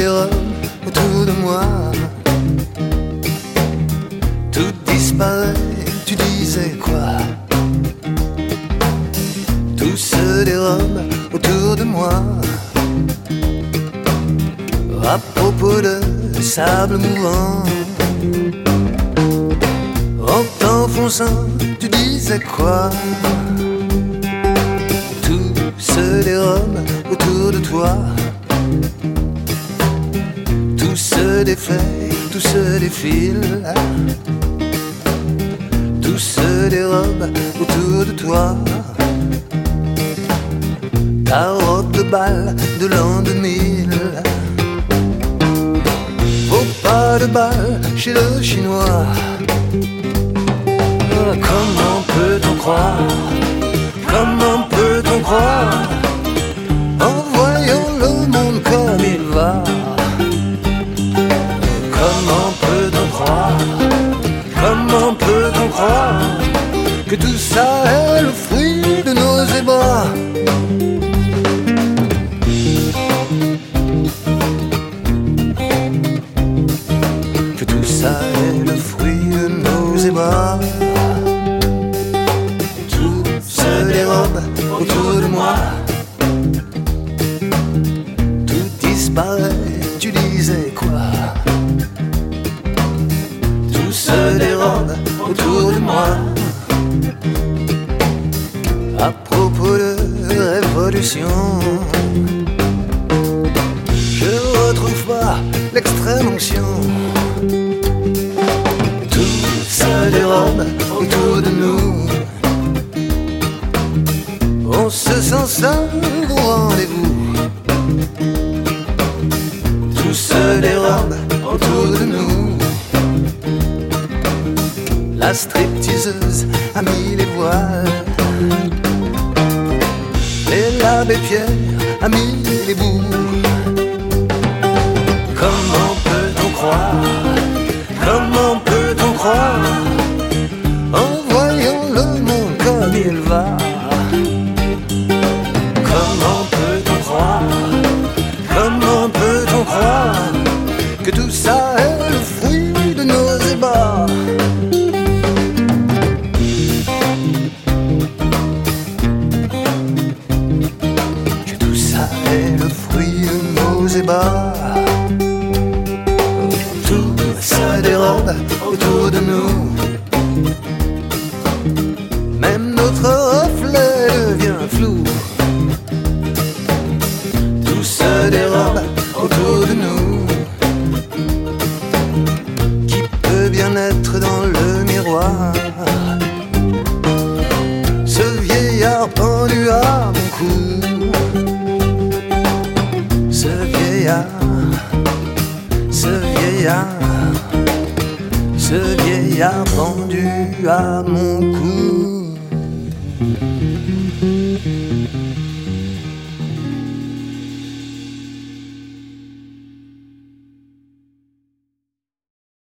dérobe autour de moi. Tout disparaît, tu disais quoi? Tout se dérobe autour de moi. À propos de sable mouvant, en t'enfonçant, tu disais quoi? Se défait, tout se défile. Tout se dérobe autour de toi. Ta robe de bal de l'an 2000. Faut pas de bal chez le chinois. Comment peut-on Que tout ça est le fruit de nos ébats. Que tout ça est le fruit de nos ébats. Tout se dérobe autour de moi. Tout disparaît, tu disais quoi? Tout se dérobe autour de moi. À propos de révolution Je retrouve pas l'extrême onction. Tout se dérobe autour de nous. On se sent seul au rendez-vous. Tout se dérobe autour de nous La stripteaseuse a mis les voiles. Et l'abbé Pierre a mis les bouts Comment peut-on croire Comment peut-on croire En voyant le monde comme il va? Comment peut-on croire Comment peut-on croire Que tout ça est Tout se dérobe autour de nous. Même notre reflet devient flou. Tout se dérobe autour de nous. Qui peut bien être dans le miroir? Ce vieillard pendu à mon cou.